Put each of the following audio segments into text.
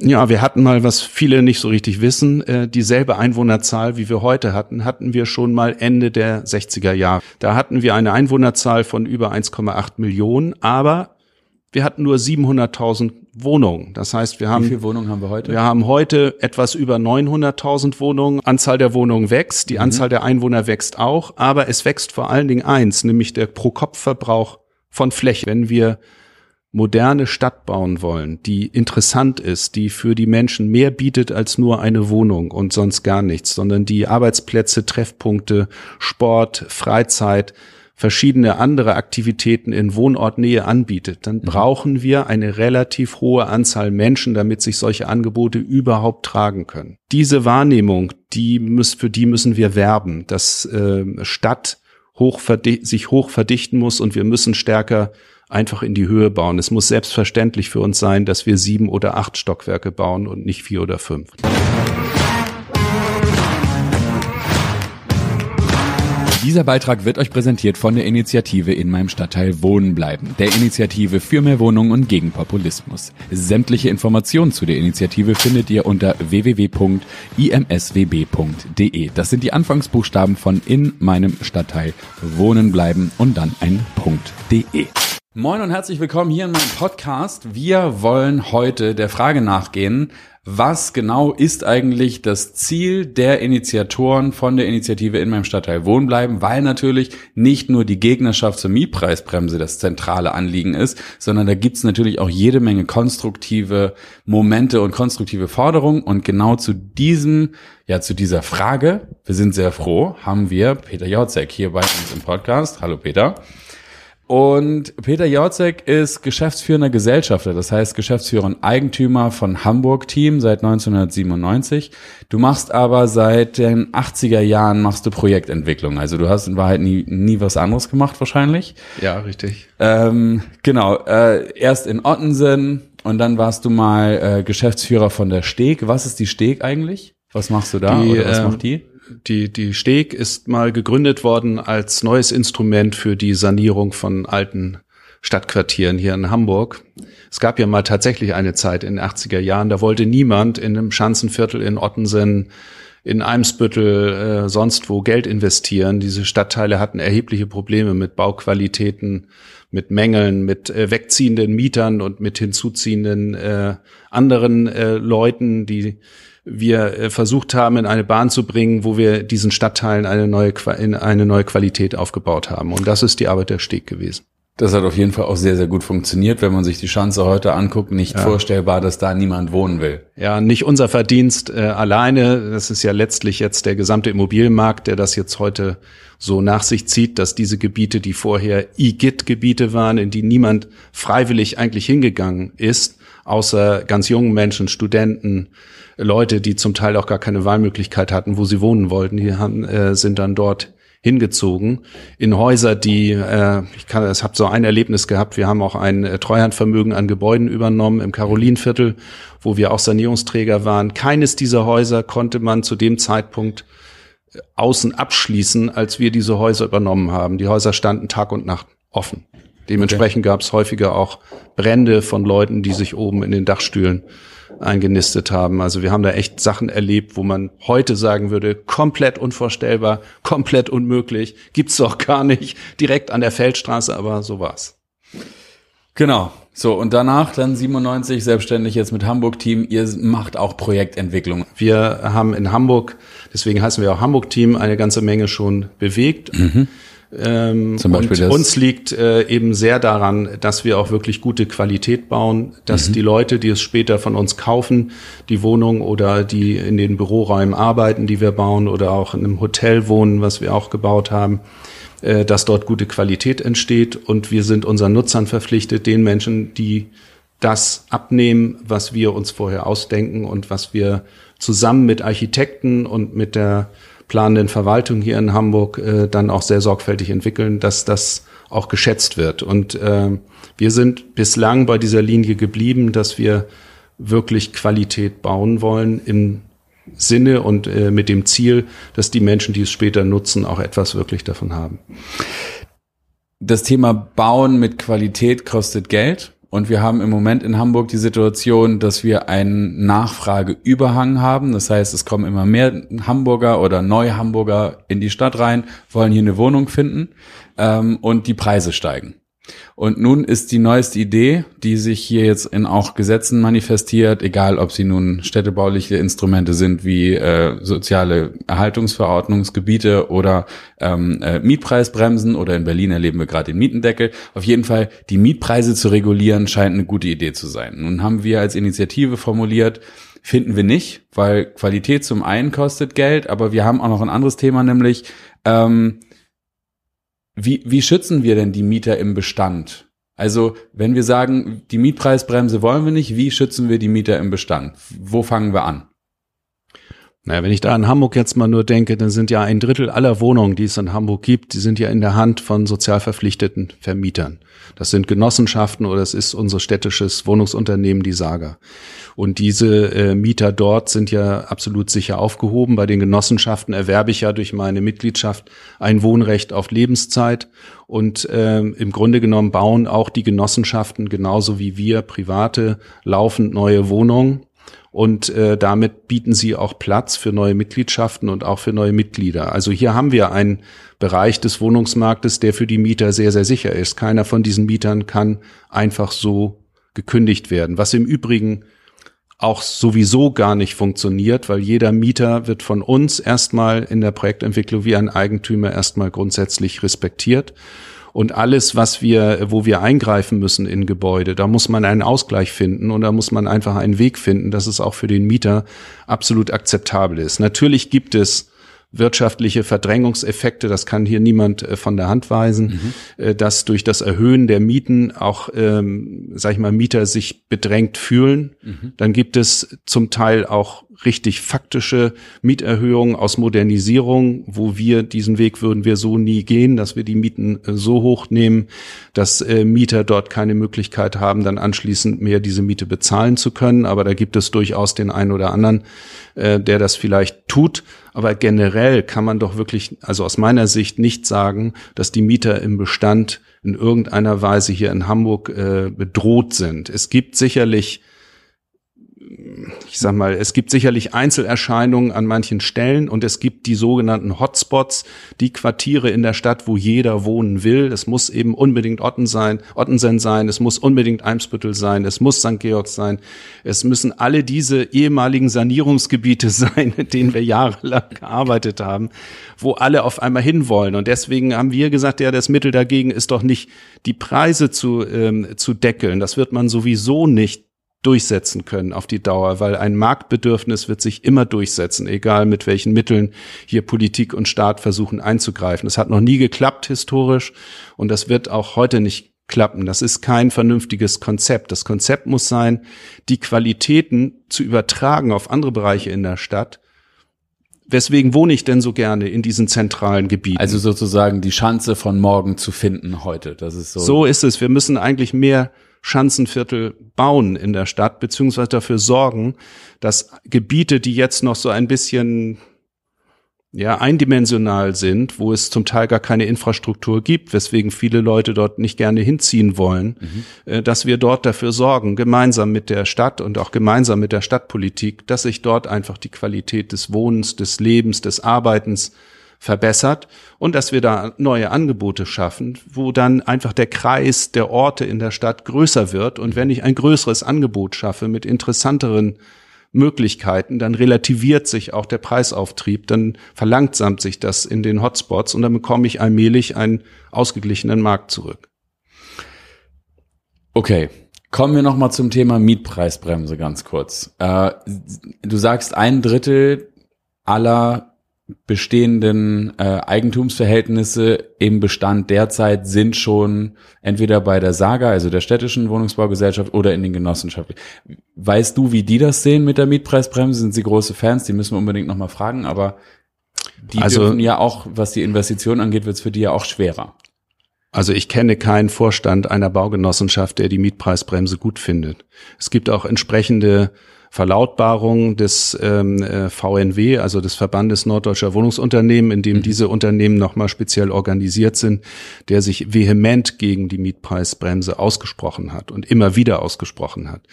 Ja, wir hatten mal, was viele nicht so richtig wissen, äh, dieselbe Einwohnerzahl, wie wir heute hatten, hatten wir schon mal Ende der 60er Jahre. Da hatten wir eine Einwohnerzahl von über 1,8 Millionen, aber wir hatten nur 700.000 Wohnungen. Das heißt, wir haben. Wie viele Wohnungen haben wir heute? Wir haben heute etwas über 900.000 Wohnungen. Anzahl der Wohnungen wächst, die mhm. Anzahl der Einwohner wächst auch, aber es wächst vor allen Dingen eins, nämlich der Pro-Kopf-Verbrauch von Fläche. Wenn wir moderne Stadt bauen wollen, die interessant ist, die für die Menschen mehr bietet als nur eine Wohnung und sonst gar nichts, sondern die Arbeitsplätze, Treffpunkte, Sport, Freizeit, verschiedene andere Aktivitäten in Wohnortnähe anbietet, dann mhm. brauchen wir eine relativ hohe Anzahl Menschen, damit sich solche Angebote überhaupt tragen können. Diese Wahrnehmung, die muss, für die müssen wir werben, dass äh, Stadt hoch sich hoch verdichten muss und wir müssen stärker einfach in die Höhe bauen. Es muss selbstverständlich für uns sein, dass wir sieben oder acht Stockwerke bauen und nicht vier oder fünf. Dieser Beitrag wird euch präsentiert von der Initiative in meinem Stadtteil Wohnen bleiben, der Initiative für mehr Wohnungen und gegen Populismus. Sämtliche Informationen zu der Initiative findet ihr unter www.imswb.de. Das sind die Anfangsbuchstaben von in meinem Stadtteil Wohnen bleiben und dann ein .de. Moin und herzlich willkommen hier in meinem Podcast. Wir wollen heute der Frage nachgehen, was genau ist eigentlich das Ziel der Initiatoren von der Initiative in meinem Stadtteil Wohnen bleiben, weil natürlich nicht nur die Gegnerschaft zur Mietpreisbremse das zentrale Anliegen ist, sondern da gibt's natürlich auch jede Menge konstruktive Momente und konstruktive Forderungen und genau zu diesem, ja zu dieser Frage, wir sind sehr froh, haben wir Peter Jotzek hier bei uns im Podcast. Hallo Peter. Und Peter Jorzek ist geschäftsführender Gesellschafter, das heißt Geschäftsführer und Eigentümer von Hamburg Team seit 1997. Du machst aber seit den 80er Jahren machst du Projektentwicklung. Also du hast in Wahrheit nie, nie was anderes gemacht wahrscheinlich. Ja, richtig. Ähm, genau, äh, erst in Ottensen und dann warst du mal äh, Geschäftsführer von der Steg. Was ist die Steg eigentlich? Was machst du da die, oder was äh, macht die? Die, die Steg ist mal gegründet worden als neues Instrument für die Sanierung von alten Stadtquartieren hier in Hamburg. Es gab ja mal tatsächlich eine Zeit in den 80er Jahren, da wollte niemand in einem Schanzenviertel in Ottensen, in Eimsbüttel, äh, sonst wo Geld investieren. Diese Stadtteile hatten erhebliche Probleme mit Bauqualitäten, mit Mängeln, mit äh, wegziehenden Mietern und mit hinzuziehenden äh, anderen äh, Leuten, die wir äh, versucht haben, in eine Bahn zu bringen, wo wir diesen Stadtteilen eine neue, in eine neue Qualität aufgebaut haben. Und das ist die Arbeit der Steg gewesen. Das hat auf jeden Fall auch sehr, sehr gut funktioniert. Wenn man sich die Schanze heute anguckt, nicht ja. vorstellbar, dass da niemand wohnen will. Ja, nicht unser Verdienst äh, alleine. Das ist ja letztlich jetzt der gesamte Immobilienmarkt, der das jetzt heute so nach sich zieht, dass diese Gebiete, die vorher IGIT-Gebiete waren, in die niemand freiwillig eigentlich hingegangen ist, außer ganz jungen Menschen, Studenten, Leute, die zum Teil auch gar keine Wahlmöglichkeit hatten, wo sie wohnen wollten, die haben, äh, sind dann dort hingezogen in Häuser, die äh, ich kann, es habe so ein Erlebnis gehabt. Wir haben auch ein äh, Treuhandvermögen an Gebäuden übernommen im Karolinviertel, wo wir auch Sanierungsträger waren. Keines dieser Häuser konnte man zu dem Zeitpunkt äh, außen abschließen, als wir diese Häuser übernommen haben. Die Häuser standen Tag und Nacht offen. Dementsprechend okay. gab es häufiger auch Brände von Leuten, die sich oben in den Dachstühlen eingenistet haben. Also wir haben da echt Sachen erlebt, wo man heute sagen würde, komplett unvorstellbar, komplett unmöglich, gibt's doch gar nicht, direkt an der Feldstraße, aber so war's. Genau. So, und danach dann 97 selbstständig jetzt mit Hamburg-Team. Ihr macht auch Projektentwicklung. Wir haben in Hamburg, deswegen heißen wir auch Hamburg-Team, eine ganze Menge schon bewegt. Mhm. Ähm, Zum Beispiel und uns liegt äh, eben sehr daran, dass wir auch wirklich gute Qualität bauen, dass mhm. die Leute, die es später von uns kaufen, die Wohnung oder die in den Büroräumen arbeiten, die wir bauen oder auch in einem Hotel wohnen, was wir auch gebaut haben, äh, dass dort gute Qualität entsteht. Und wir sind unseren Nutzern verpflichtet, den Menschen, die das abnehmen, was wir uns vorher ausdenken und was wir zusammen mit Architekten und mit der planenden Verwaltung hier in Hamburg äh, dann auch sehr sorgfältig entwickeln, dass das auch geschätzt wird. Und äh, wir sind bislang bei dieser Linie geblieben, dass wir wirklich Qualität bauen wollen im Sinne und äh, mit dem Ziel, dass die Menschen, die es später nutzen, auch etwas wirklich davon haben. Das Thema Bauen mit Qualität kostet Geld. Und wir haben im Moment in Hamburg die Situation, dass wir einen Nachfrageüberhang haben. Das heißt, es kommen immer mehr Hamburger oder Neu-Hamburger in die Stadt rein, wollen hier eine Wohnung finden ähm, und die Preise steigen. Und nun ist die neueste Idee, die sich hier jetzt in auch Gesetzen manifestiert, egal ob sie nun städtebauliche Instrumente sind wie äh, soziale Erhaltungsverordnungsgebiete oder ähm, äh, Mietpreisbremsen oder in Berlin erleben wir gerade den Mietendeckel. Auf jeden Fall, die Mietpreise zu regulieren, scheint eine gute Idee zu sein. Nun haben wir als Initiative formuliert, finden wir nicht, weil Qualität zum einen kostet Geld, aber wir haben auch noch ein anderes Thema, nämlich ähm, wie, wie schützen wir denn die Mieter im Bestand? Also, wenn wir sagen, die Mietpreisbremse wollen wir nicht, wie schützen wir die Mieter im Bestand? Wo fangen wir an? Naja, wenn ich da in Hamburg jetzt mal nur denke, dann sind ja ein Drittel aller Wohnungen, die es in Hamburg gibt, die sind ja in der Hand von sozial verpflichteten Vermietern. Das sind Genossenschaften oder es ist unser städtisches Wohnungsunternehmen, die Saga. Und diese äh, Mieter dort sind ja absolut sicher aufgehoben. Bei den Genossenschaften erwerbe ich ja durch meine Mitgliedschaft ein Wohnrecht auf Lebenszeit. Und äh, im Grunde genommen bauen auch die Genossenschaften genauso wie wir private laufend neue Wohnungen. Und äh, damit bieten sie auch Platz für neue Mitgliedschaften und auch für neue Mitglieder. Also hier haben wir einen Bereich des Wohnungsmarktes, der für die Mieter sehr, sehr sicher ist. Keiner von diesen Mietern kann einfach so gekündigt werden. Was im Übrigen auch sowieso gar nicht funktioniert, weil jeder Mieter wird von uns erstmal in der Projektentwicklung wie ein Eigentümer erstmal grundsätzlich respektiert. Und alles, was wir, wo wir eingreifen müssen in Gebäude, da muss man einen Ausgleich finden und da muss man einfach einen Weg finden, dass es auch für den Mieter absolut akzeptabel ist. Natürlich gibt es wirtschaftliche Verdrängungseffekte, das kann hier niemand äh, von der Hand weisen, mhm. äh, dass durch das Erhöhen der Mieten auch, ähm, sag ich mal, Mieter sich bedrängt fühlen. Mhm. Dann gibt es zum Teil auch richtig faktische Mieterhöhungen aus Modernisierung, wo wir diesen Weg würden wir so nie gehen, dass wir die Mieten äh, so hoch nehmen, dass äh, Mieter dort keine Möglichkeit haben, dann anschließend mehr diese Miete bezahlen zu können. Aber da gibt es durchaus den einen oder anderen, äh, der das vielleicht tut. Aber generell kann man doch wirklich, also aus meiner Sicht nicht sagen, dass die Mieter im Bestand in irgendeiner Weise hier in Hamburg äh, bedroht sind. Es gibt sicherlich ich sag mal, es gibt sicherlich Einzelerscheinungen an manchen Stellen und es gibt die sogenannten Hotspots, die Quartiere in der Stadt, wo jeder wohnen will. Es muss eben unbedingt Otten sein, Ottensen sein, es muss unbedingt Eimsbüttel sein, es muss St. Georg sein. Es müssen alle diese ehemaligen Sanierungsgebiete sein, in denen wir jahrelang gearbeitet haben, wo alle auf einmal hinwollen. Und deswegen haben wir gesagt, ja, das Mittel dagegen ist doch nicht, die Preise zu, ähm, zu deckeln. Das wird man sowieso nicht durchsetzen können auf die Dauer, weil ein Marktbedürfnis wird sich immer durchsetzen, egal mit welchen Mitteln hier Politik und Staat versuchen einzugreifen. Das hat noch nie geklappt historisch und das wird auch heute nicht klappen. Das ist kein vernünftiges Konzept. Das Konzept muss sein, die Qualitäten zu übertragen auf andere Bereiche in der Stadt. Weswegen wohne ich denn so gerne in diesen zentralen Gebieten? Also sozusagen die Chance von morgen zu finden heute. Das ist so. So ist es. Wir müssen eigentlich mehr Schanzenviertel bauen in der Stadt, beziehungsweise dafür sorgen, dass Gebiete, die jetzt noch so ein bisschen ja, eindimensional sind, wo es zum Teil gar keine Infrastruktur gibt, weswegen viele Leute dort nicht gerne hinziehen wollen, mhm. äh, dass wir dort dafür sorgen, gemeinsam mit der Stadt und auch gemeinsam mit der Stadtpolitik, dass sich dort einfach die Qualität des Wohnens, des Lebens, des Arbeitens verbessert und dass wir da neue Angebote schaffen, wo dann einfach der Kreis der Orte in der Stadt größer wird. Und wenn ich ein größeres Angebot schaffe mit interessanteren Möglichkeiten, dann relativiert sich auch der Preisauftrieb, dann verlangsamt sich das in den Hotspots und dann bekomme ich allmählich einen ausgeglichenen Markt zurück. Okay, Kommen wir nochmal zum Thema Mietpreisbremse ganz kurz. Äh, du sagst, ein Drittel aller bestehenden äh, Eigentumsverhältnisse im Bestand derzeit sind schon entweder bei der Saga, also der städtischen Wohnungsbaugesellschaft oder in den Genossenschaften. Weißt du, wie die das sehen mit der Mietpreisbremse? Sind sie große Fans? Die müssen wir unbedingt nochmal fragen, aber die also, dürfen ja auch, was die Investition angeht, wird es für die ja auch schwerer. Also ich kenne keinen Vorstand einer Baugenossenschaft, der die Mietpreisbremse gut findet. Es gibt auch entsprechende Verlautbarung des ähm, äh, VNW, also des Verbandes Norddeutscher Wohnungsunternehmen, in dem mhm. diese Unternehmen nochmal speziell organisiert sind, der sich vehement gegen die Mietpreisbremse ausgesprochen hat und immer wieder ausgesprochen hat.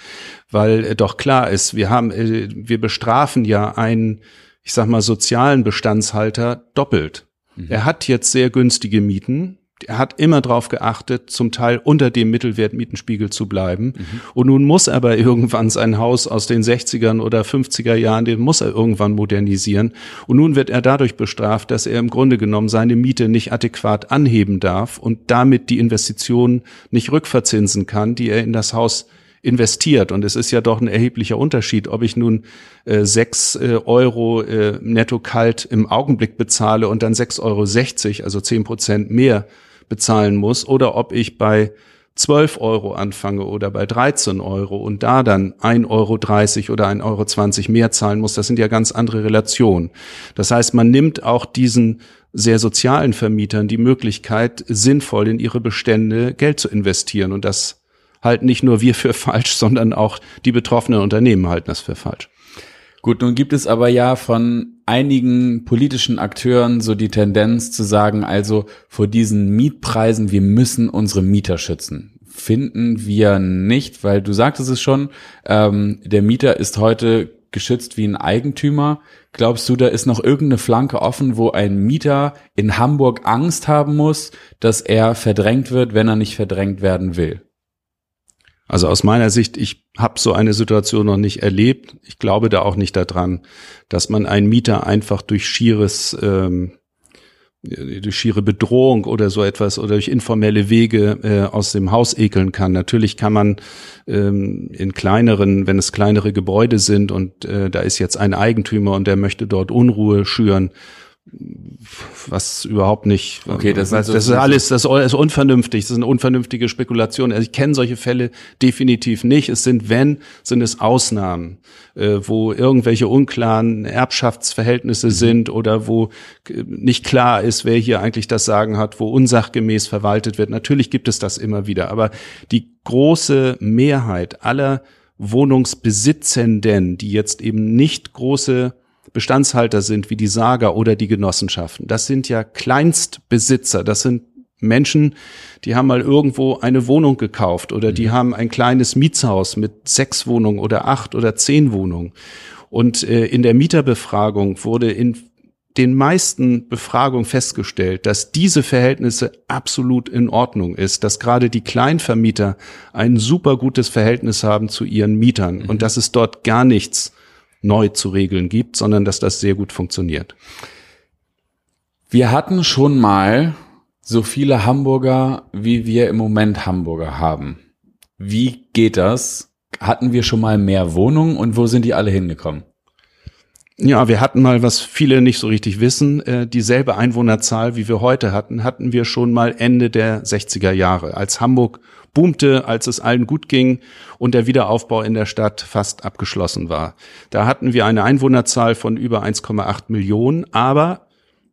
Weil äh, doch klar ist, wir haben, äh, wir bestrafen ja einen, ich sag mal, sozialen Bestandshalter doppelt. Mhm. Er hat jetzt sehr günstige Mieten, er hat immer darauf geachtet, zum Teil unter dem Mittelwertmietenspiegel zu bleiben. Mhm. Und nun muss er aber irgendwann sein Haus aus den 60ern oder 50er Jahren, den muss er irgendwann modernisieren. Und nun wird er dadurch bestraft, dass er im Grunde genommen seine Miete nicht adäquat anheben darf und damit die Investitionen nicht rückverzinsen kann, die er in das Haus investiert. Und es ist ja doch ein erheblicher Unterschied, ob ich nun äh, sechs äh, Euro äh, netto kalt im Augenblick bezahle und dann sechs Euro, also zehn Prozent mehr bezahlen muss oder ob ich bei 12 Euro anfange oder bei 13 Euro und da dann 1,30 Euro oder 1,20 Euro mehr zahlen muss, das sind ja ganz andere Relationen. Das heißt, man nimmt auch diesen sehr sozialen Vermietern die Möglichkeit, sinnvoll in ihre Bestände Geld zu investieren. Und das halten nicht nur wir für falsch, sondern auch die betroffenen Unternehmen halten das für falsch. Gut, nun gibt es aber ja von einigen politischen Akteuren so die Tendenz zu sagen, also vor diesen Mietpreisen, wir müssen unsere Mieter schützen. Finden wir nicht, weil du sagtest es schon, ähm, der Mieter ist heute geschützt wie ein Eigentümer. Glaubst du, da ist noch irgendeine Flanke offen, wo ein Mieter in Hamburg Angst haben muss, dass er verdrängt wird, wenn er nicht verdrängt werden will? Also aus meiner Sicht, ich habe so eine Situation noch nicht erlebt. Ich glaube da auch nicht daran, dass man einen Mieter einfach durch schieres ähm, durch schiere Bedrohung oder so etwas oder durch informelle Wege äh, aus dem Haus ekeln kann. Natürlich kann man ähm, in kleineren, wenn es kleinere Gebäude sind und äh, da ist jetzt ein Eigentümer und der möchte dort Unruhe schüren, was überhaupt nicht. Okay, das, das, das ist alles, das ist unvernünftig. Das ist eine unvernünftige Spekulation. Also ich kenne solche Fälle definitiv nicht. Es sind, wenn, sind es Ausnahmen, äh, wo irgendwelche unklaren Erbschaftsverhältnisse mhm. sind oder wo nicht klar ist, wer hier eigentlich das Sagen hat, wo unsachgemäß verwaltet wird. Natürlich gibt es das immer wieder, aber die große Mehrheit aller Wohnungsbesitzenden, die jetzt eben nicht große Bestandshalter sind wie die Saga oder die Genossenschaften. Das sind ja Kleinstbesitzer, das sind Menschen, die haben mal irgendwo eine Wohnung gekauft oder die mhm. haben ein kleines Mietshaus mit sechs Wohnungen oder acht oder zehn Wohnungen. Und äh, in der Mieterbefragung wurde in den meisten Befragungen festgestellt, dass diese Verhältnisse absolut in Ordnung ist, dass gerade die Kleinvermieter ein super gutes Verhältnis haben zu ihren Mietern mhm. und dass es dort gar nichts neu zu regeln gibt, sondern dass das sehr gut funktioniert. Wir hatten schon mal so viele Hamburger, wie wir im Moment Hamburger haben. Wie geht das? Hatten wir schon mal mehr Wohnungen und wo sind die alle hingekommen? Ja, wir hatten mal, was viele nicht so richtig wissen, äh, dieselbe Einwohnerzahl, wie wir heute hatten, hatten wir schon mal Ende der 60er Jahre, als Hamburg boomte, als es allen gut ging und der Wiederaufbau in der Stadt fast abgeschlossen war. Da hatten wir eine Einwohnerzahl von über 1,8 Millionen, aber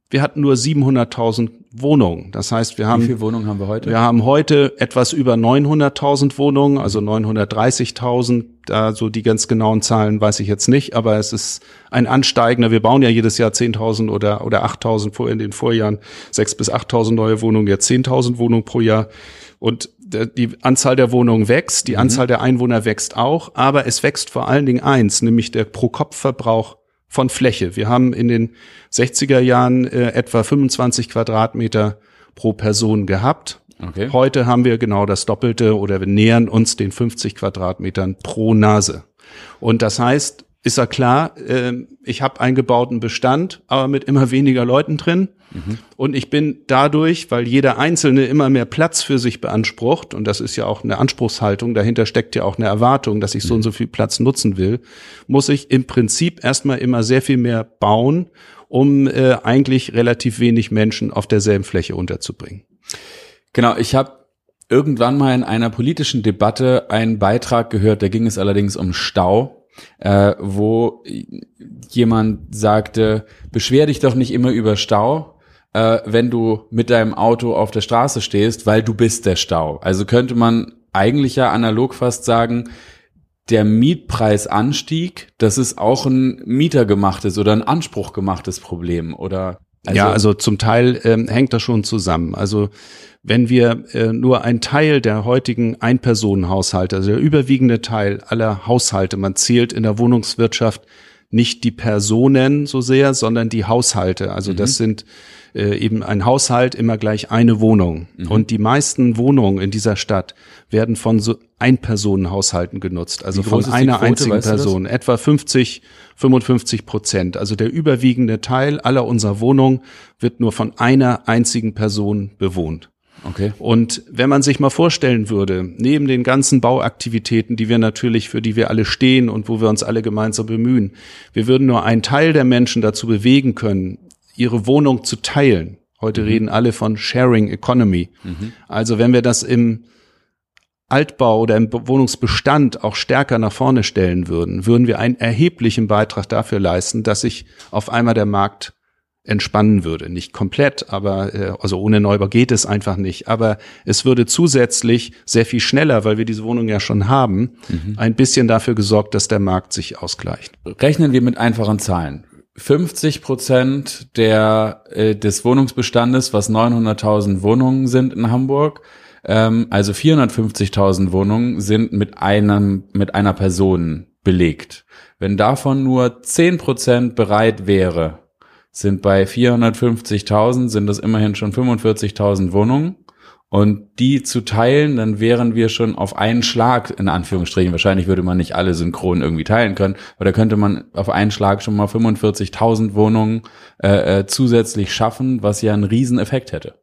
wir hatten nur 700.000 Wohnungen. Das heißt, wir haben. Wie viele Wohnungen haben wir heute? Wir haben heute etwas über 900.000 Wohnungen, also 930.000. Da so die ganz genauen Zahlen weiß ich jetzt nicht, aber es ist ein ansteigender. Wir bauen ja jedes Jahr 10.000 oder, oder 8.000 vor in den Vorjahren 6.000 bis 8.000 neue Wohnungen, jetzt 10.000 Wohnungen pro Jahr. Und die Anzahl der Wohnungen wächst, die mhm. Anzahl der Einwohner wächst auch, aber es wächst vor allen Dingen eins, nämlich der Pro-Kopf-Verbrauch von Fläche. Wir haben in den 60er Jahren äh, etwa 25 Quadratmeter pro Person gehabt. Okay. Heute haben wir genau das Doppelte oder wir nähern uns den 50 Quadratmetern pro Nase. Und das heißt, ist ja klar, äh, ich habe einen gebauten Bestand, aber mit immer weniger Leuten drin. Mhm. Und ich bin dadurch, weil jeder Einzelne immer mehr Platz für sich beansprucht, und das ist ja auch eine Anspruchshaltung, dahinter steckt ja auch eine Erwartung, dass ich so und so viel Platz nutzen will, muss ich im Prinzip erstmal immer sehr viel mehr bauen, um äh, eigentlich relativ wenig Menschen auf derselben Fläche unterzubringen. Genau, ich habe irgendwann mal in einer politischen Debatte einen Beitrag gehört, da ging es allerdings um Stau äh, wo jemand sagte, beschwer dich doch nicht immer über Stau, äh, wenn du mit deinem Auto auf der Straße stehst, weil du bist der Stau. Also könnte man eigentlich ja analog fast sagen, der Mietpreisanstieg, das ist auch ein mietergemachtes oder ein anspruchgemachtes Problem, oder? Also ja, also zum Teil ähm, hängt das schon zusammen. Also wenn wir äh, nur ein Teil der heutigen Einpersonenhaushalte, also der überwiegende Teil aller Haushalte, man zählt in der Wohnungswirtschaft nicht die Personen so sehr, sondern die Haushalte. Also mhm. das sind äh, eben ein Haushalt immer gleich eine Wohnung. Mhm. Und die meisten Wohnungen in dieser Stadt werden von so Einpersonenhaushalten genutzt, also von einer Quote, einzigen Person, etwa 50, 55 Prozent. Also der überwiegende Teil aller unserer Wohnungen wird nur von einer einzigen Person bewohnt. Okay. Und wenn man sich mal vorstellen würde, neben den ganzen Bauaktivitäten, die wir natürlich, für die wir alle stehen und wo wir uns alle gemeinsam bemühen, wir würden nur einen Teil der Menschen dazu bewegen können, ihre Wohnung zu teilen. Heute mhm. reden alle von Sharing Economy. Mhm. Also wenn wir das im Altbau oder im Wohnungsbestand auch stärker nach vorne stellen würden, würden wir einen erheblichen Beitrag dafür leisten, dass sich auf einmal der Markt entspannen würde. Nicht komplett, aber äh, also ohne Neubau geht es einfach nicht. Aber es würde zusätzlich sehr viel schneller, weil wir diese Wohnung ja schon haben, mhm. ein bisschen dafür gesorgt, dass der Markt sich ausgleicht. Rechnen wir mit einfachen Zahlen. 50 Prozent der, äh, des Wohnungsbestandes, was 900.000 Wohnungen sind in Hamburg, ähm, also 450.000 Wohnungen sind mit einem, mit einer Person belegt. Wenn davon nur 10 Prozent bereit wäre, sind bei 450.000 sind das immerhin schon 45.000 Wohnungen. Und die zu teilen, dann wären wir schon auf einen Schlag, in Anführungsstrichen, wahrscheinlich würde man nicht alle synchron irgendwie teilen können, aber da könnte man auf einen Schlag schon mal 45.000 Wohnungen äh, äh, zusätzlich schaffen, was ja einen Rieseneffekt hätte.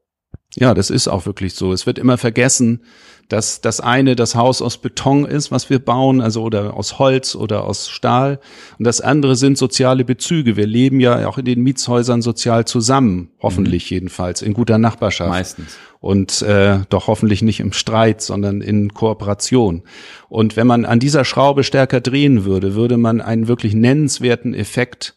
Ja, das ist auch wirklich so. Es wird immer vergessen, dass das eine das Haus aus Beton ist, was wir bauen, also oder aus Holz oder aus Stahl. Und das andere sind soziale Bezüge. Wir leben ja auch in den Mietshäusern sozial zusammen, hoffentlich mhm. jedenfalls, in guter Nachbarschaft. Meistens. Und äh, doch hoffentlich nicht im Streit, sondern in Kooperation. Und wenn man an dieser Schraube stärker drehen würde, würde man einen wirklich nennenswerten Effekt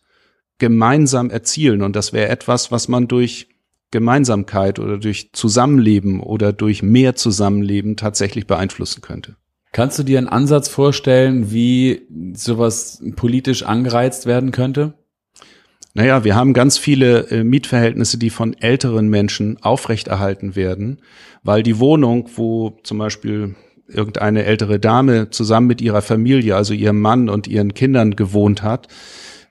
gemeinsam erzielen. Und das wäre etwas, was man durch Gemeinsamkeit oder durch Zusammenleben oder durch mehr Zusammenleben tatsächlich beeinflussen könnte. Kannst du dir einen Ansatz vorstellen, wie sowas politisch angereizt werden könnte? Naja, wir haben ganz viele äh, Mietverhältnisse, die von älteren Menschen aufrechterhalten werden, weil die Wohnung, wo zum Beispiel irgendeine ältere Dame zusammen mit ihrer Familie, also ihrem Mann und ihren Kindern gewohnt hat,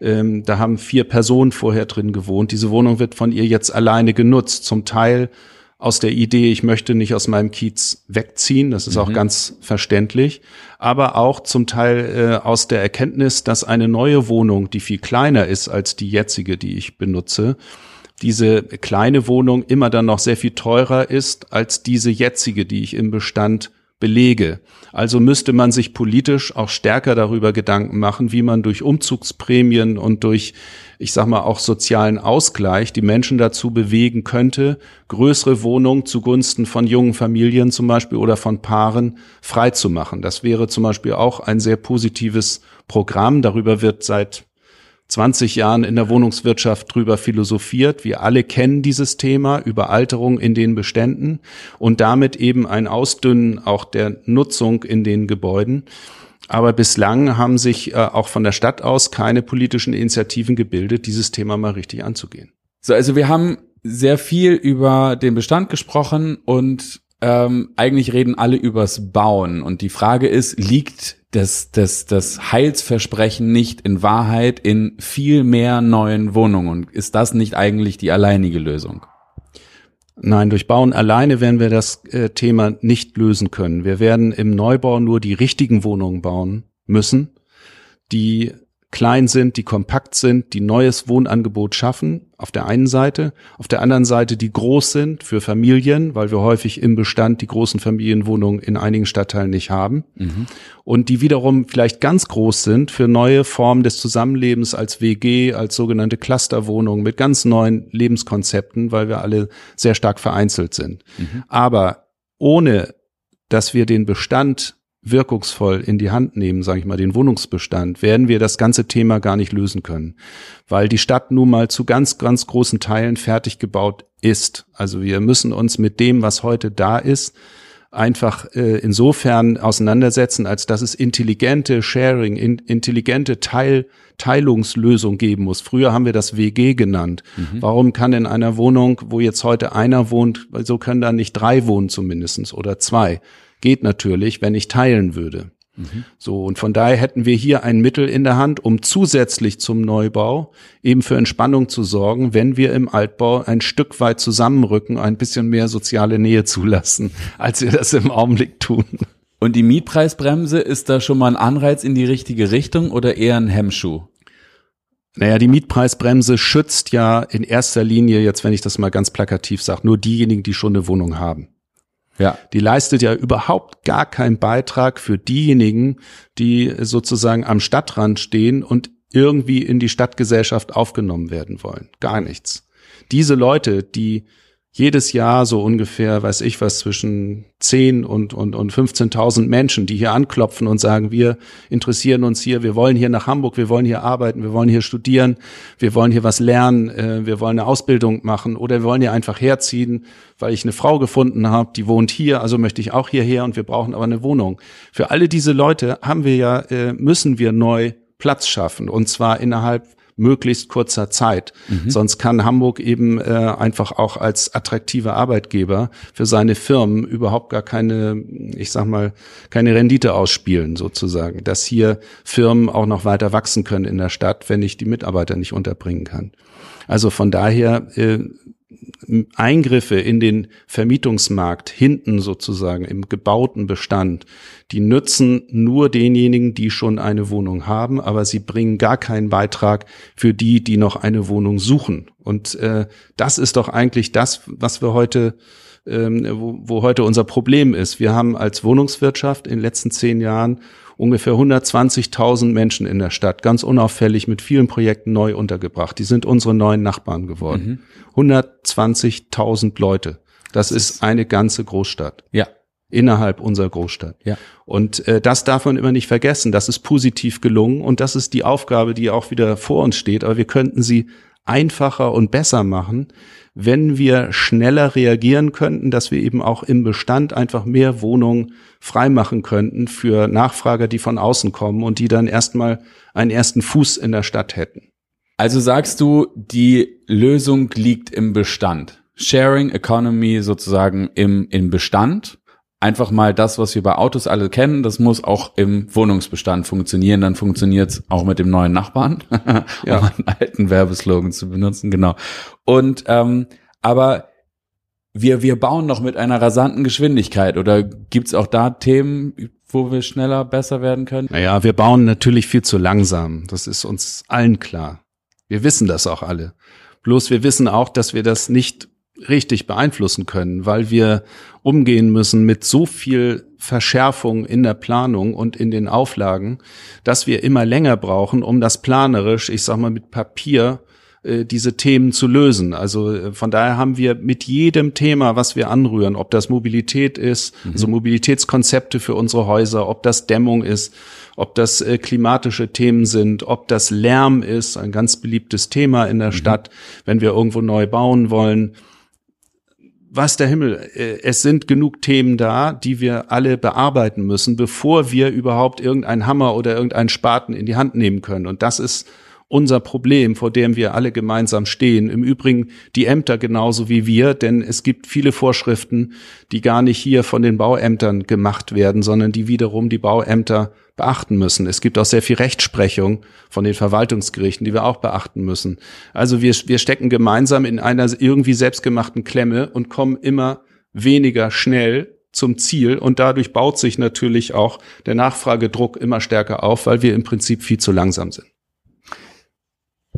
ähm, da haben vier Personen vorher drin gewohnt. Diese Wohnung wird von ihr jetzt alleine genutzt. Zum Teil aus der Idee, ich möchte nicht aus meinem Kiez wegziehen, das ist mhm. auch ganz verständlich, aber auch zum Teil äh, aus der Erkenntnis, dass eine neue Wohnung, die viel kleiner ist als die jetzige, die ich benutze, diese kleine Wohnung immer dann noch sehr viel teurer ist als diese jetzige, die ich im Bestand belege. Also müsste man sich politisch auch stärker darüber Gedanken machen, wie man durch Umzugsprämien und durch, ich sag mal, auch sozialen Ausgleich die Menschen dazu bewegen könnte, größere Wohnungen zugunsten von jungen Familien zum Beispiel oder von Paaren freizumachen. Das wäre zum Beispiel auch ein sehr positives Programm. Darüber wird seit 20 Jahren in der Wohnungswirtschaft drüber philosophiert. Wir alle kennen dieses Thema Überalterung in den Beständen und damit eben ein Ausdünnen auch der Nutzung in den Gebäuden. Aber bislang haben sich äh, auch von der Stadt aus keine politischen Initiativen gebildet, dieses Thema mal richtig anzugehen. So, also wir haben sehr viel über den Bestand gesprochen und ähm, eigentlich reden alle übers Bauen. Und die Frage ist, liegt das, das, das Heilsversprechen nicht in Wahrheit in viel mehr neuen Wohnungen? Ist das nicht eigentlich die alleinige Lösung? Nein, durch Bauen alleine werden wir das äh, Thema nicht lösen können. Wir werden im Neubau nur die richtigen Wohnungen bauen müssen, die klein sind, die kompakt sind, die neues Wohnangebot schaffen, auf der einen Seite, auf der anderen Seite, die groß sind für Familien, weil wir häufig im Bestand die großen Familienwohnungen in einigen Stadtteilen nicht haben, mhm. und die wiederum vielleicht ganz groß sind für neue Formen des Zusammenlebens als WG, als sogenannte Clusterwohnungen mit ganz neuen Lebenskonzepten, weil wir alle sehr stark vereinzelt sind. Mhm. Aber ohne dass wir den Bestand wirkungsvoll in die Hand nehmen, sage ich mal, den Wohnungsbestand, werden wir das ganze Thema gar nicht lösen können, weil die Stadt nun mal zu ganz, ganz großen Teilen fertig gebaut ist. Also wir müssen uns mit dem, was heute da ist, einfach äh, insofern auseinandersetzen, als dass es intelligente Sharing, in, intelligente Teil, Teilungslösung geben muss. Früher haben wir das WG genannt. Mhm. Warum kann in einer Wohnung, wo jetzt heute einer wohnt, so können da nicht drei wohnen zumindestens oder zwei? Geht natürlich, wenn ich teilen würde. So, und von daher hätten wir hier ein Mittel in der Hand, um zusätzlich zum Neubau eben für Entspannung zu sorgen, wenn wir im Altbau ein Stück weit zusammenrücken, ein bisschen mehr soziale Nähe zulassen, als wir das im Augenblick tun. Und die Mietpreisbremse, ist da schon mal ein Anreiz in die richtige Richtung oder eher ein Hemmschuh? Naja, die Mietpreisbremse schützt ja in erster Linie, jetzt wenn ich das mal ganz plakativ sage, nur diejenigen, die schon eine Wohnung haben. Ja. Die leistet ja überhaupt gar keinen Beitrag für diejenigen, die sozusagen am Stadtrand stehen und irgendwie in die Stadtgesellschaft aufgenommen werden wollen. Gar nichts. Diese Leute, die jedes Jahr so ungefähr, weiß ich was, zwischen 10 und, und, und 15.000 Menschen, die hier anklopfen und sagen, wir interessieren uns hier, wir wollen hier nach Hamburg, wir wollen hier arbeiten, wir wollen hier studieren, wir wollen hier was lernen, äh, wir wollen eine Ausbildung machen oder wir wollen hier einfach herziehen, weil ich eine Frau gefunden habe, die wohnt hier, also möchte ich auch hierher und wir brauchen aber eine Wohnung. Für alle diese Leute haben wir ja, äh, müssen wir neu Platz schaffen und zwar innerhalb möglichst kurzer Zeit. Mhm. Sonst kann Hamburg eben äh, einfach auch als attraktiver Arbeitgeber für seine Firmen überhaupt gar keine, ich sag mal, keine Rendite ausspielen sozusagen, dass hier Firmen auch noch weiter wachsen können in der Stadt, wenn ich die Mitarbeiter nicht unterbringen kann. Also von daher äh, Eingriffe in den Vermietungsmarkt hinten sozusagen im gebauten Bestand, die nützen nur denjenigen, die schon eine Wohnung haben, aber sie bringen gar keinen Beitrag für die, die noch eine Wohnung suchen. Und äh, das ist doch eigentlich das, was wir heute ähm, wo, wo heute unser Problem ist. Wir haben als Wohnungswirtschaft in den letzten zehn Jahren ungefähr 120.000 Menschen in der Stadt, ganz unauffällig mit vielen Projekten neu untergebracht. Die sind unsere neuen Nachbarn geworden. Mhm. 120.000 Leute. Das, das ist eine ganze Großstadt. Ja. Innerhalb unserer Großstadt. Ja. Und äh, das darf man immer nicht vergessen. Das ist positiv gelungen und das ist die Aufgabe, die auch wieder vor uns steht. Aber wir könnten sie einfacher und besser machen, wenn wir schneller reagieren könnten, dass wir eben auch im Bestand einfach mehr Wohnungen freimachen könnten für Nachfrager, die von außen kommen und die dann erstmal einen ersten Fuß in der Stadt hätten. Also sagst du, die Lösung liegt im Bestand. Sharing Economy sozusagen im, im Bestand einfach mal das, was wir bei Autos alle kennen, das muss auch im Wohnungsbestand funktionieren. Dann funktioniert es auch mit dem neuen Nachbarn, ja. um einen alten Werbeslogan zu benutzen, genau. Und ähm, aber wir, wir bauen noch mit einer rasanten Geschwindigkeit oder gibt's auch da Themen, wo wir schneller, besser werden können? Naja, wir bauen natürlich viel zu langsam. Das ist uns allen klar. Wir wissen das auch alle. Bloß wir wissen auch, dass wir das nicht richtig beeinflussen können, weil wir umgehen müssen mit so viel Verschärfung in der Planung und in den Auflagen, dass wir immer länger brauchen, um das planerisch, ich sag mal mit Papier, äh, diese Themen zu lösen. Also äh, von daher haben wir mit jedem Thema, was wir anrühren, ob das Mobilität ist, mhm. also Mobilitätskonzepte für unsere Häuser, ob das Dämmung ist, ob das äh, klimatische Themen sind, ob das Lärm ist, ein ganz beliebtes Thema in der mhm. Stadt, wenn wir irgendwo neu bauen wollen was der Himmel, äh, es sind genug Themen da, die wir alle bearbeiten müssen, bevor wir überhaupt irgendeinen Hammer oder irgendeinen Spaten in die Hand nehmen können. Und das ist unser Problem, vor dem wir alle gemeinsam stehen. Im Übrigen die Ämter genauso wie wir, denn es gibt viele Vorschriften, die gar nicht hier von den Bauämtern gemacht werden, sondern die wiederum die Bauämter beachten müssen. Es gibt auch sehr viel Rechtsprechung von den Verwaltungsgerichten, die wir auch beachten müssen. Also wir, wir stecken gemeinsam in einer irgendwie selbstgemachten Klemme und kommen immer weniger schnell zum Ziel und dadurch baut sich natürlich auch der Nachfragedruck immer stärker auf, weil wir im Prinzip viel zu langsam sind.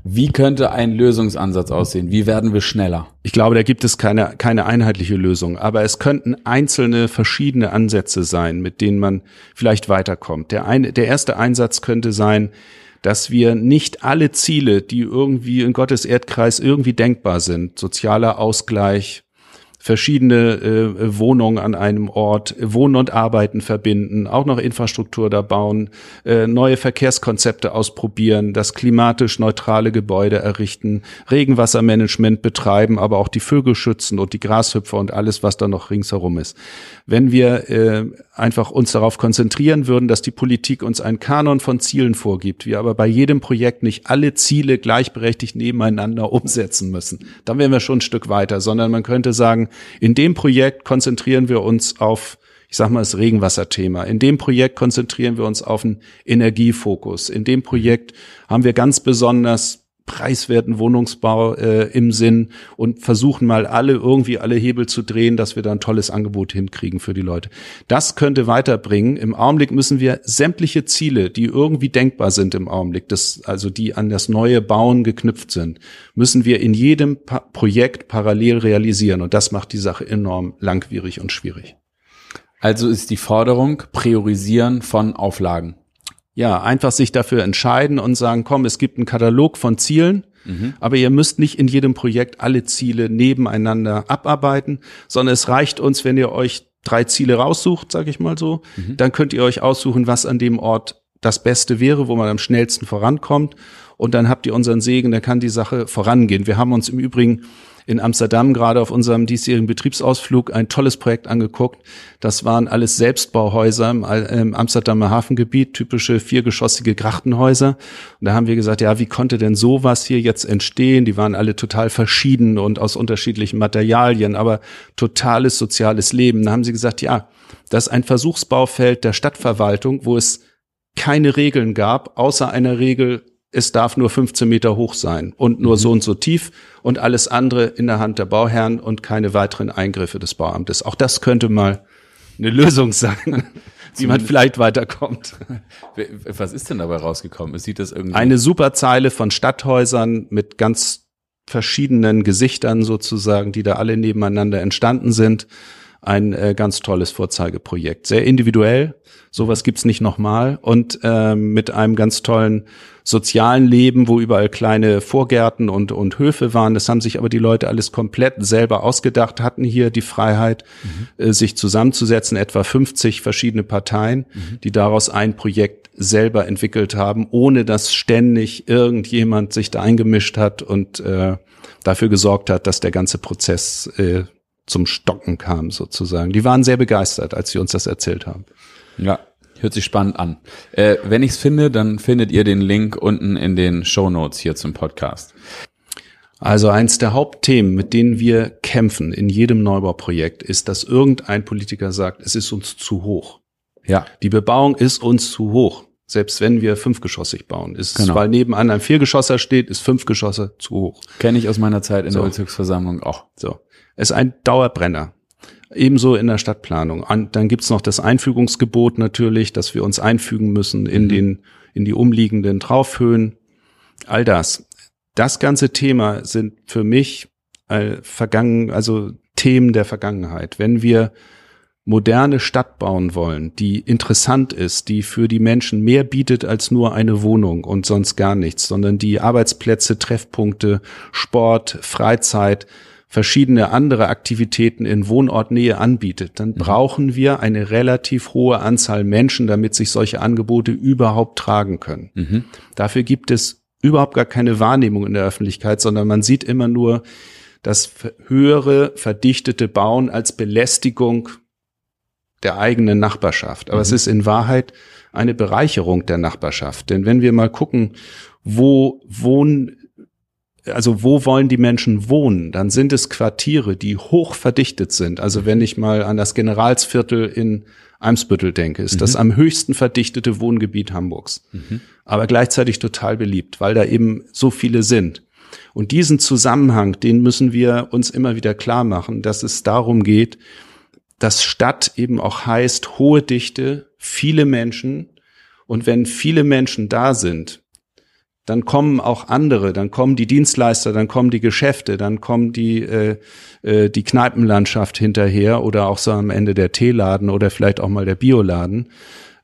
Wie könnte ein Lösungsansatz aussehen? Wie werden wir schneller? Ich glaube, da gibt es keine, keine einheitliche Lösung, aber es könnten einzelne verschiedene Ansätze sein, mit denen man vielleicht weiterkommt. Der, eine, der erste Einsatz könnte sein, dass wir nicht alle Ziele, die irgendwie in Gottes Erdkreis irgendwie denkbar sind, sozialer Ausgleich, verschiedene äh, Wohnungen an einem Ort, Wohnen und Arbeiten verbinden, auch noch Infrastruktur da bauen, äh, neue Verkehrskonzepte ausprobieren, das klimatisch neutrale Gebäude errichten, Regenwassermanagement betreiben, aber auch die Vögel schützen und die Grashüpfer und alles, was da noch ringsherum ist. Wenn wir äh, einfach uns darauf konzentrieren würden, dass die Politik uns einen Kanon von Zielen vorgibt, wir aber bei jedem Projekt nicht alle Ziele gleichberechtigt nebeneinander umsetzen müssen, dann wären wir schon ein Stück weiter, sondern man könnte sagen, in dem Projekt konzentrieren wir uns auf ich sag mal, das Regenwasserthema. In dem Projekt konzentrieren wir uns auf einen Energiefokus. In dem Projekt haben wir ganz besonders preiswerten Wohnungsbau äh, im Sinn und versuchen mal alle irgendwie alle Hebel zu drehen, dass wir da ein tolles Angebot hinkriegen für die Leute. Das könnte weiterbringen. Im Augenblick müssen wir sämtliche Ziele, die irgendwie denkbar sind im Augenblick, das, also die an das neue Bauen geknüpft sind, müssen wir in jedem pa Projekt parallel realisieren. Und das macht die Sache enorm langwierig und schwierig. Also ist die Forderung Priorisieren von Auflagen. Ja, einfach sich dafür entscheiden und sagen, komm, es gibt einen Katalog von Zielen, mhm. aber ihr müsst nicht in jedem Projekt alle Ziele nebeneinander abarbeiten, sondern es reicht uns, wenn ihr euch drei Ziele raussucht, sage ich mal so, mhm. dann könnt ihr euch aussuchen, was an dem Ort das Beste wäre, wo man am schnellsten vorankommt und dann habt ihr unseren Segen, dann kann die Sache vorangehen. Wir haben uns im Übrigen in Amsterdam gerade auf unserem diesjährigen Betriebsausflug ein tolles Projekt angeguckt. Das waren alles Selbstbauhäuser im, Amsterdamer Hafengebiet, typische viergeschossige Grachtenhäuser. Und da haben wir gesagt, ja, wie konnte denn sowas hier jetzt entstehen? Die waren alle total verschieden und aus unterschiedlichen Materialien, aber totales soziales Leben. Da haben sie gesagt, ja, das ist ein Versuchsbaufeld der Stadtverwaltung, wo es keine Regeln gab, außer einer Regel, es darf nur 15 Meter hoch sein und nur mhm. so und so tief und alles andere in der Hand der Bauherren und keine weiteren Eingriffe des Bauamtes. Auch das könnte mal eine Lösung sein, wie man vielleicht weiterkommt. Was ist denn dabei rausgekommen? Sieht das irgendwie eine super Zeile von Stadthäusern mit ganz verschiedenen Gesichtern sozusagen, die da alle nebeneinander entstanden sind ein äh, ganz tolles Vorzeigeprojekt. Sehr individuell, sowas gibt's nicht nochmal und äh, mit einem ganz tollen sozialen Leben, wo überall kleine Vorgärten und, und Höfe waren. Das haben sich aber die Leute alles komplett selber ausgedacht, hatten hier die Freiheit, mhm. äh, sich zusammenzusetzen, etwa 50 verschiedene Parteien, mhm. die daraus ein Projekt selber entwickelt haben, ohne dass ständig irgendjemand sich da eingemischt hat und äh, dafür gesorgt hat, dass der ganze Prozess äh, zum Stocken kam sozusagen. Die waren sehr begeistert, als sie uns das erzählt haben. Ja, hört sich spannend an. Äh, wenn ich's finde, dann findet ihr den Link unten in den Show Notes hier zum Podcast. Also eins der Hauptthemen, mit denen wir kämpfen in jedem Neubauprojekt, ist, dass irgendein Politiker sagt, es ist uns zu hoch. Ja. Die Bebauung ist uns zu hoch. Selbst wenn wir fünfgeschossig bauen. Ist, genau. weil nebenan ein Viergeschosser steht, ist Fünfgeschosser zu hoch. Kenne ich aus meiner Zeit in so. der Bezirksversammlung auch. So ist ein Dauerbrenner. Ebenso in der Stadtplanung. dann gibt's noch das Einfügungsgebot natürlich, dass wir uns einfügen müssen in mhm. den in die umliegenden Traufhöhen. All das. Das ganze Thema sind für mich äh, vergangen, also Themen der Vergangenheit. Wenn wir moderne Stadt bauen wollen, die interessant ist, die für die Menschen mehr bietet als nur eine Wohnung und sonst gar nichts, sondern die Arbeitsplätze, Treffpunkte, Sport, Freizeit, verschiedene andere Aktivitäten in Wohnortnähe anbietet, dann mhm. brauchen wir eine relativ hohe Anzahl Menschen, damit sich solche Angebote überhaupt tragen können. Mhm. Dafür gibt es überhaupt gar keine Wahrnehmung in der Öffentlichkeit, sondern man sieht immer nur das höhere, verdichtete Bauen als Belästigung der eigenen Nachbarschaft. Aber mhm. es ist in Wahrheit eine Bereicherung der Nachbarschaft. Denn wenn wir mal gucken, wo wohnen also wo wollen die Menschen wohnen? Dann sind es Quartiere, die hoch verdichtet sind. Also wenn ich mal an das Generalsviertel in Eimsbüttel denke, ist mhm. das am höchsten verdichtete Wohngebiet Hamburgs. Mhm. Aber gleichzeitig total beliebt, weil da eben so viele sind. Und diesen Zusammenhang, den müssen wir uns immer wieder klar machen, dass es darum geht, dass Stadt eben auch heißt hohe Dichte, viele Menschen. Und wenn viele Menschen da sind, dann kommen auch andere, dann kommen die Dienstleister, dann kommen die Geschäfte, dann kommen die äh, äh, die Kneipenlandschaft hinterher oder auch so am Ende der Teeladen oder vielleicht auch mal der Bioladen.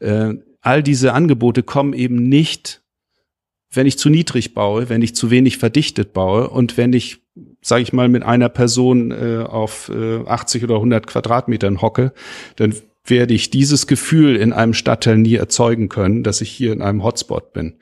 Äh, all diese Angebote kommen eben nicht, wenn ich zu niedrig baue, wenn ich zu wenig verdichtet baue und wenn ich sage ich mal, mit einer Person äh, auf äh, 80 oder 100 Quadratmetern hocke, dann werde ich dieses Gefühl in einem Stadtteil nie erzeugen können, dass ich hier in einem Hotspot bin.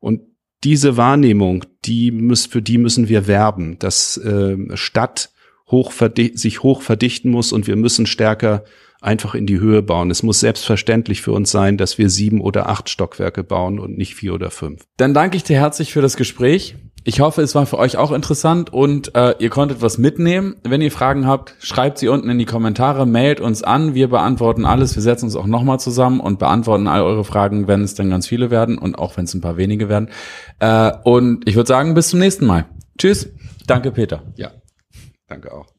Und diese Wahrnehmung, die muss, für die müssen wir werben, dass äh, Stadt hoch sich hoch verdichten muss und wir müssen stärker einfach in die Höhe bauen. Es muss selbstverständlich für uns sein, dass wir sieben oder acht Stockwerke bauen und nicht vier oder fünf. Dann danke ich dir herzlich für das Gespräch. Ich hoffe, es war für euch auch interessant und äh, ihr konntet was mitnehmen. Wenn ihr Fragen habt, schreibt sie unten in die Kommentare, mailt uns an. Wir beantworten alles. Wir setzen uns auch nochmal zusammen und beantworten all eure Fragen, wenn es dann ganz viele werden und auch wenn es ein paar wenige werden. Äh, und ich würde sagen, bis zum nächsten Mal. Tschüss. Danke, Peter. Ja, danke auch.